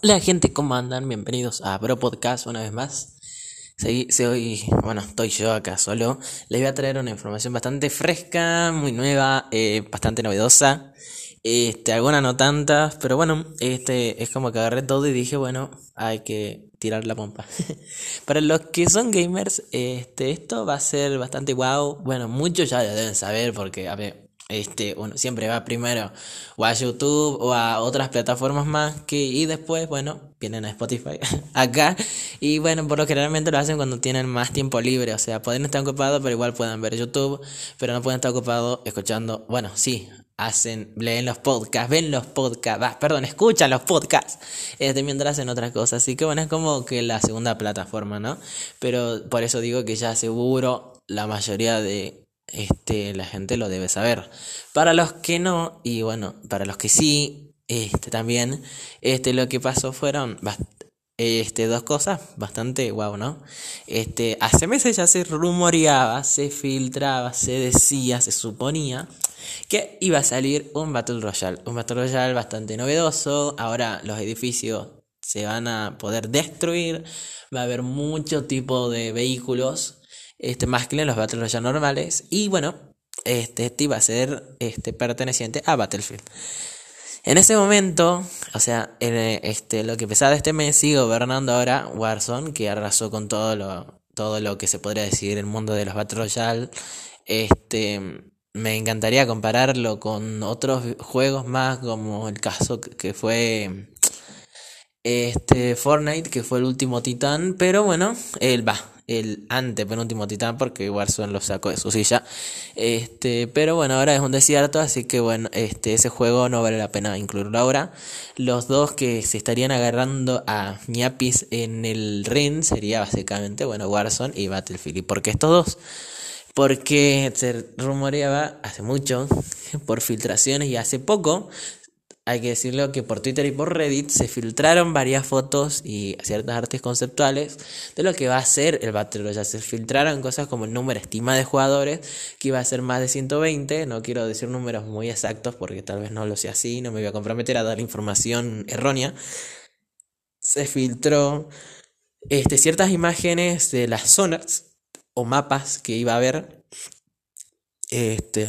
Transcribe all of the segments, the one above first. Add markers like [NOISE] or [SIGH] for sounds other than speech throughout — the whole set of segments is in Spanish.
Hola gente, ¿cómo andan? Bienvenidos a Bro Podcast una vez más. Soy, bueno, estoy yo acá solo. Les voy a traer una información bastante fresca, muy nueva, eh, bastante novedosa. Este, algunas no tantas, pero bueno, este es como que agarré todo y dije, bueno, hay que tirar la pompa. [LAUGHS] Para los que son gamers, este, esto va a ser bastante wow. Bueno, muchos ya deben saber porque, a ver, este, uno siempre va primero o a YouTube o a otras plataformas más que y después, bueno, vienen a Spotify [LAUGHS] acá. Y bueno, por lo que realmente lo hacen cuando tienen más tiempo libre, o sea, pueden estar ocupados, pero igual pueden ver YouTube, pero no pueden estar ocupados escuchando, bueno, sí, hacen, leen los podcasts, ven los podcasts, perdón, escuchan los podcasts, este, mientras hacen otras cosas, así que bueno, es como que la segunda plataforma, ¿no? Pero por eso digo que ya seguro la mayoría de este, la gente lo debe saber. Para los que no, y bueno, para los que sí, este, también, este, lo que pasó fueron este, dos cosas bastante guau, ¿no? Este, hace meses ya se rumoreaba, se filtraba, se decía, se suponía que iba a salir un Battle Royale. Un Battle Royale bastante novedoso. Ahora los edificios se van a poder destruir. Va a haber mucho tipo de vehículos este, más que en los Battle Royale normales. Y bueno, este, este iba a ser este, perteneciente a Battlefield. En ese momento, o sea, este, lo que empezaba este mes sigue gobernando ahora Warzone, que arrasó con todo lo, todo lo que se podría decir el mundo de los Battle Royale. Este, me encantaría compararlo con otros juegos más, como el caso que fue este Fortnite, que fue el último titán, pero bueno, él va, el antepenúltimo titán porque Warzone lo sacó de su silla. Este, pero bueno, ahora es un desierto, así que bueno, este ese juego no vale la pena incluirlo ahora. Los dos que se estarían agarrando a ñapis en el ring sería básicamente, bueno, Warzone y Battlefield. ¿Y por qué estos dos? Porque se rumoreaba hace mucho [LAUGHS] por filtraciones y hace poco hay que decirlo que por Twitter y por Reddit se filtraron varias fotos y ciertas artes conceptuales de lo que va a ser el Battle Royale. Se filtraron cosas como el número estima de jugadores, que iba a ser más de 120. No quiero decir números muy exactos porque tal vez no lo sea así, no me voy a comprometer a dar información errónea. Se filtró este, ciertas imágenes de las zonas o mapas que iba a haber este,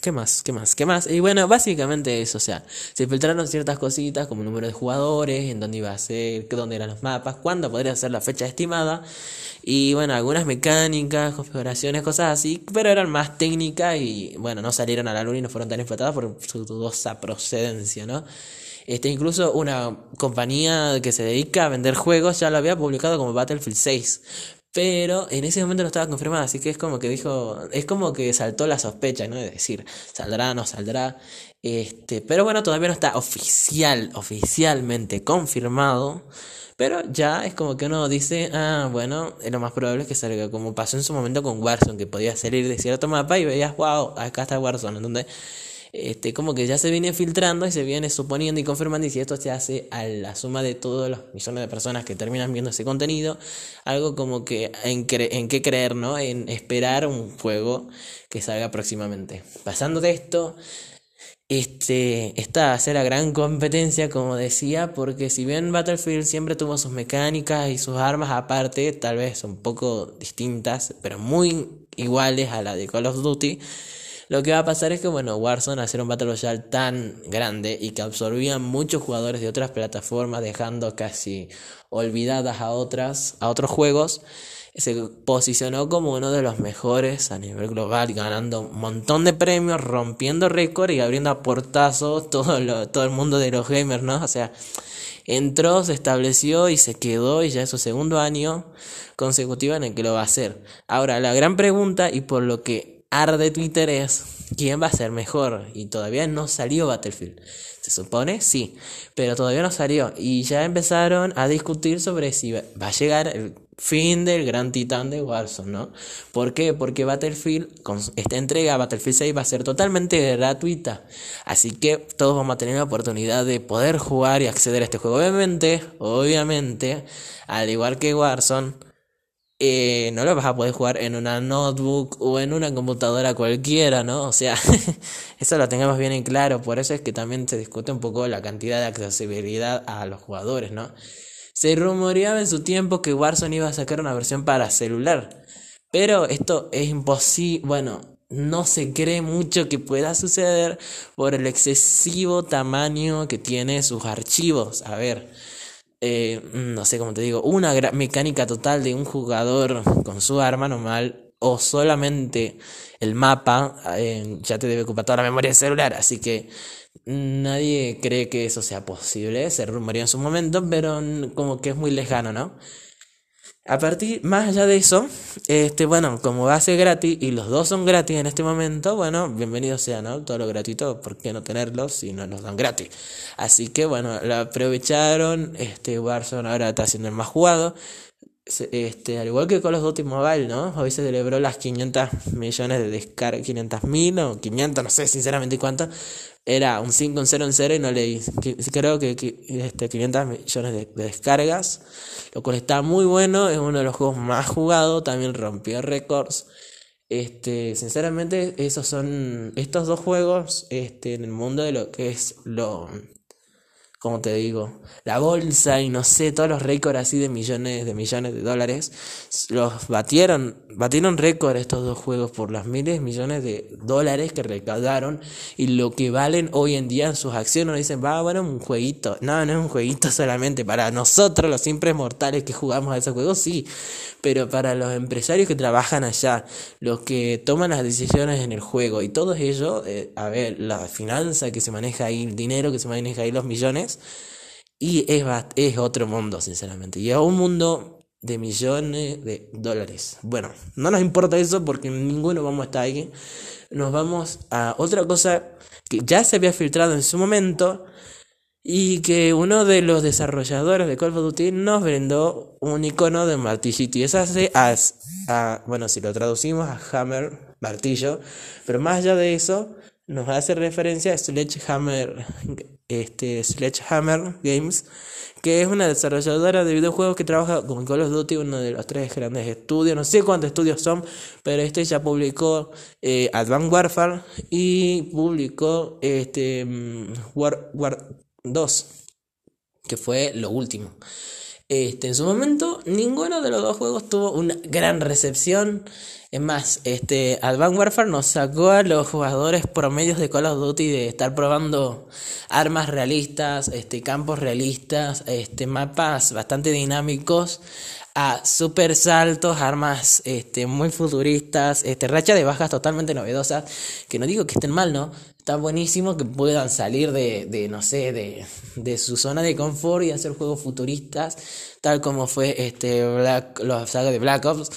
¿qué más? ¿Qué más? ¿Qué más? Y bueno, básicamente eso, o sea, se filtraron ciertas cositas como el número de jugadores, en dónde iba a ser, dónde eran los mapas, cuándo podría ser la fecha estimada, y bueno, algunas mecánicas, configuraciones, cosas así, pero eran más técnicas y bueno, no salieron a la luna y no fueron tan explotadas por su dudosa procedencia, ¿no? Este, incluso una compañía que se dedica a vender juegos ya lo había publicado como Battlefield 6. Pero en ese momento no estaba confirmada, así que es como que dijo, es como que saltó la sospecha, ¿no? De decir, saldrá, no saldrá. Este, pero bueno, todavía no está oficial, oficialmente confirmado. Pero ya es como que uno dice, ah, bueno, lo más probable es que salga, como pasó en su momento con Warzone, que podía salir de cierto mapa y veías, wow, acá está Warzone, donde este, como que ya se viene filtrando y se viene suponiendo y confirmando y si esto se hace a la suma de todos los millones de personas que terminan viendo ese contenido, algo como que en, qué creer, ¿no? En esperar un juego que salga próximamente. Pasando de esto, este, esta va a ser la gran competencia, como decía, porque si bien Battlefield siempre tuvo sus mecánicas y sus armas aparte, tal vez un poco distintas, pero muy iguales a la de Call of Duty, lo que va a pasar es que, bueno, Warzone, hacer un Battle Royale tan grande y que absorbía muchos jugadores de otras plataformas, dejando casi olvidadas a otras, a otros juegos, se posicionó como uno de los mejores a nivel global, ganando un montón de premios, rompiendo récord y abriendo a portazos todo, todo el mundo de los gamers, ¿no? O sea, entró, se estableció y se quedó y ya es su segundo año consecutivo en el que lo va a hacer. Ahora, la gran pregunta y por lo que de Twitter es quién va a ser mejor y todavía no salió Battlefield. Se supone, sí, pero todavía no salió y ya empezaron a discutir sobre si va a llegar el fin del gran titán de Warzone, ¿no? ¿Por qué? Porque Battlefield, con esta entrega, Battlefield 6 va a ser totalmente gratuita. Así que todos vamos a tener la oportunidad de poder jugar y acceder a este juego. Obviamente, obviamente, al igual que Warzone, eh, no lo vas a poder jugar en una notebook o en una computadora cualquiera, ¿no? O sea, [LAUGHS] eso lo tengamos bien en claro, por eso es que también se discute un poco la cantidad de accesibilidad a los jugadores, ¿no? Se rumoreaba en su tiempo que Warzone iba a sacar una versión para celular, pero esto es imposible, bueno, no se cree mucho que pueda suceder por el excesivo tamaño que tiene sus archivos. A ver, eh, no sé cómo te digo, una mecánica total de un jugador con su arma normal o solamente el mapa eh, ya te debe ocupar toda la memoria celular, así que nadie cree que eso sea posible, se rumoreó en su momento, pero como que es muy lejano, ¿no? A partir, más allá de eso, este, bueno, como va a ser gratis y los dos son gratis en este momento, bueno, bienvenido sea, ¿no? Todo lo gratuito, ¿por qué no tenerlos si no nos dan gratis? Así que bueno, lo aprovecharon, este Warzone ahora está siendo el más jugado. Este, al igual que con los Duty Mobile, ¿no? Hoy se celebró las 500 millones de descargas, 500 mil o 500, no sé sinceramente cuánto, era un 5, un 0, un 0 y no leí. Creo que, este, 500 millones de, descargas, lo cual está muy bueno, es uno de los juegos más jugados, también rompió récords. Este, sinceramente, esos son estos dos juegos este, en el mundo de lo que es lo como te digo, la bolsa y no sé, todos los récords así de millones de millones de dólares, los batieron, batieron récord estos dos juegos por las miles de millones de dólares que recaudaron y lo que valen hoy en día en sus acciones. Nos dicen, va, bueno, un jueguito. No, no es un jueguito solamente para nosotros, los simples mortales que jugamos a ese juego, sí, pero para los empresarios que trabajan allá, los que toman las decisiones en el juego y todo ello, eh, a ver, la finanza que se maneja ahí, el dinero que se maneja ahí, los millones, y es, es otro mundo, sinceramente. Y es un mundo de millones de dólares. Bueno, no nos importa eso porque ninguno vamos a estar ahí. Nos vamos a otra cosa que ya se había filtrado en su momento y que uno de los desarrolladores de Call of Duty nos brindó un icono de martillito y eso hace a, bueno, si lo traducimos a Hammer, martillo, pero más allá de eso, nos hace referencia a Sledgehammer, este, Sledgehammer Games, que es una desarrolladora de videojuegos que trabaja con Call of Duty, uno de los tres grandes estudios, no sé cuántos estudios son, pero este ya publicó eh, Advanced Warfare y publicó este, mm, War, War 2, que fue lo último. Este, en su momento, ninguno de los dos juegos tuvo una gran recepción. Es más, este, Advanced Warfare nos sacó a los jugadores promedios de Call of Duty de estar probando armas realistas, este, campos realistas, este, mapas bastante dinámicos, a super saltos, armas este, muy futuristas, este, racha de bajas totalmente novedosas, que no digo que estén mal, ¿no? Está buenísimo que puedan salir de, de no sé, de, de, su zona de confort y hacer juegos futuristas, tal como fue este Black, los sagas de Black Ops.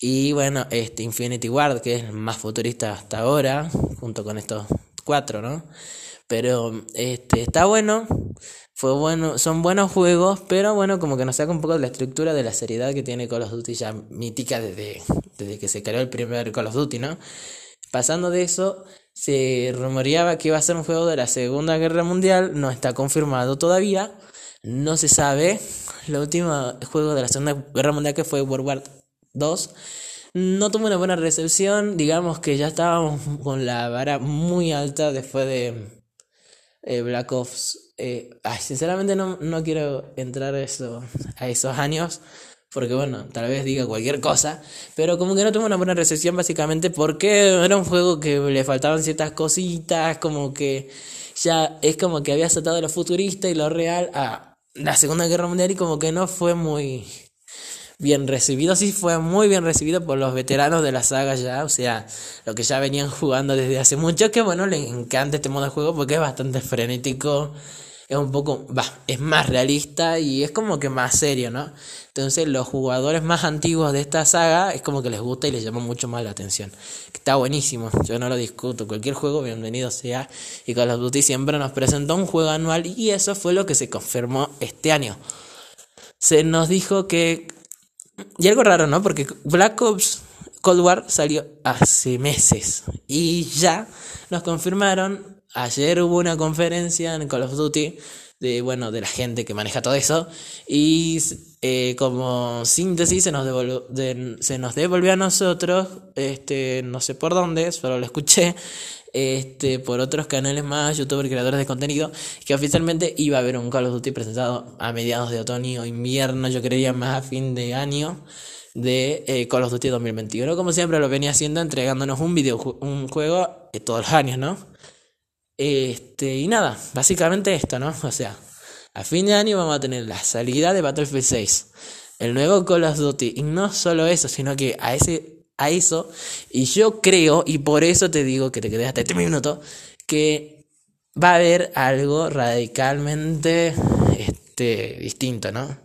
Y bueno, este Infinity Ward, que es el más futurista hasta ahora, junto con estos cuatro, ¿no? Pero este está bueno, fue bueno, son buenos juegos, pero bueno, como que nos saca un poco de la estructura de la seriedad que tiene Call of Duty ya mítica desde, desde que se creó el primer Call of Duty, ¿no? Pasando de eso, se rumoreaba que iba a ser un juego de la Segunda Guerra Mundial, no está confirmado todavía, no se sabe. [LAUGHS] El último juego de la Segunda Guerra Mundial que fue World War II no tuvo una buena recepción, digamos que ya estábamos con la vara muy alta después de eh, Black Ops. Eh, sinceramente no, no quiero entrar eso, a esos años porque bueno, tal vez diga cualquier cosa, pero como que no tuvo una buena recepción básicamente porque era un juego que le faltaban ciertas cositas, como que ya es como que había saltado lo futurista y lo real a la Segunda Guerra Mundial y como que no fue muy bien recibido, sí fue muy bien recibido por los veteranos de la saga ya, o sea, lo que ya venían jugando desde hace mucho, que bueno, les encanta este modo de juego porque es bastante frenético es un poco, va, es más realista y es como que más serio, ¿no? Entonces los jugadores más antiguos de esta saga es como que les gusta y les llama mucho más la atención. Está buenísimo, yo no lo discuto, cualquier juego bienvenido sea y Call of Duty siempre nos presentó un juego anual y eso fue lo que se confirmó este año. Se nos dijo que... Y algo raro, ¿no? Porque Black Ops Cold War salió hace meses y ya nos confirmaron Ayer hubo una conferencia en Call of Duty de, bueno, de la gente que maneja todo eso. Y eh, como síntesis se nos, devolvió, se nos devolvió a nosotros, este, no sé por dónde, solo lo escuché, este, por otros canales más, youtubers, creadores de contenido, que oficialmente iba a haber un Call of Duty presentado a mediados de otoño o invierno, yo creería más a fin de año de eh, Call of Duty 2021, como siempre lo venía haciendo, entregándonos un video, un juego eh, todos los años, ¿no? Este, y nada, básicamente esto, ¿no? O sea, a fin de año vamos a tener la salida de Battlefield 6, el nuevo Call of Duty, y no solo eso, sino que a ese a eso, y yo creo, y por eso te digo que te quedé hasta este minuto, que va a haber algo radicalmente este, distinto, ¿no?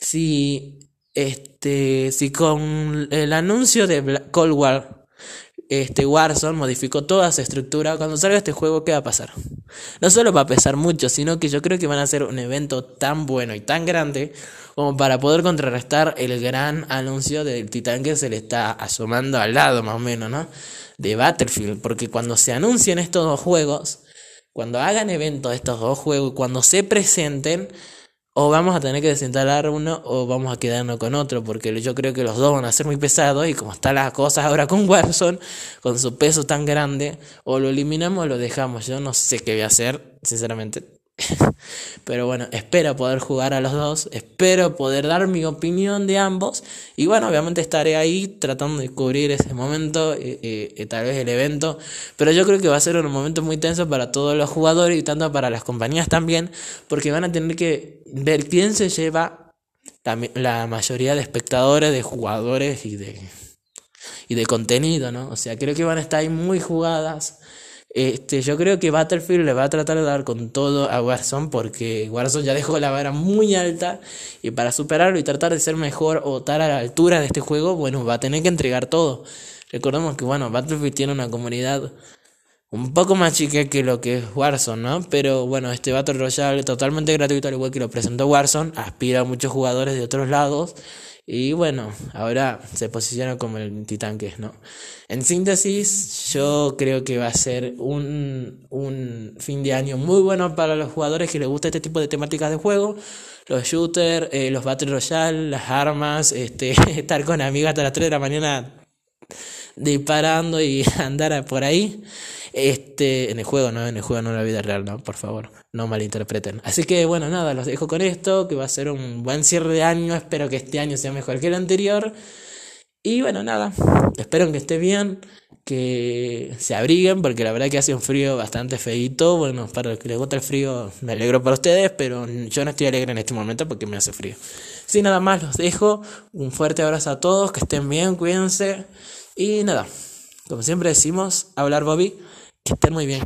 Si este, si con el anuncio de Cold War, este Warzone modificó toda su estructura, cuando salga este juego, ¿qué va a pasar? No solo va a pesar mucho, sino que yo creo que van a ser un evento tan bueno y tan grande como para poder contrarrestar el gran anuncio del titán que se le está asomando al lado, más o menos, ¿no? De Battlefield, porque cuando se anuncien estos dos juegos, cuando hagan eventos de estos dos juegos, cuando se presenten, o vamos a tener que desinstalar uno o vamos a quedarnos con otro, porque yo creo que los dos van a ser muy pesados y como están las cosas ahora con Warzone, con su peso tan grande, o lo eliminamos o lo dejamos. Yo no sé qué voy a hacer, sinceramente. [LAUGHS] Pero bueno, espero poder jugar a los dos, espero poder dar mi opinión de ambos y bueno, obviamente estaré ahí tratando de cubrir ese momento, eh, eh, eh, tal vez el evento, pero yo creo que va a ser un momento muy tenso para todos los jugadores y tanto para las compañías también, porque van a tener que ver quién se lleva la, la mayoría de espectadores, de jugadores y de, y de contenido, ¿no? O sea, creo que van a estar ahí muy jugadas este, yo creo que Battlefield le va a tratar de dar con todo a Warzone porque Warzone ya dejó la vara muy alta y para superarlo y tratar de ser mejor o estar a la altura de este juego, bueno, va a tener que entregar todo. Recordemos que, bueno, Battlefield tiene una comunidad un poco más chica que lo que es Warzone, ¿no? Pero bueno, este Battle Royale totalmente gratuito, al igual que lo presentó Warzone, aspira a muchos jugadores de otros lados. Y bueno, ahora se posiciona como el titán que es, ¿no? En síntesis, yo creo que va a ser un, un fin de año muy bueno para los jugadores que les gusta este tipo de temáticas de juego. Los shooters, eh, los Battle Royale, las armas, este, [LAUGHS] estar con amigas hasta las 3 de la mañana disparando y [LAUGHS] andar por ahí. Este, en el juego, no, en el juego, no en la vida real, no, por favor, no malinterpreten. Así que bueno, nada, los dejo con esto, que va a ser un buen cierre de año, espero que este año sea mejor que el anterior. Y bueno, nada, espero que esté bien, que se abriguen, porque la verdad que hace un frío bastante feito. Bueno, para los que les gusta el frío, me alegro para ustedes, pero yo no estoy alegre en este momento porque me hace frío. Sin nada más, los dejo. Un fuerte abrazo a todos, que estén bien, cuídense. Y nada, como siempre decimos, hablar Bobby. Que estén muy bien.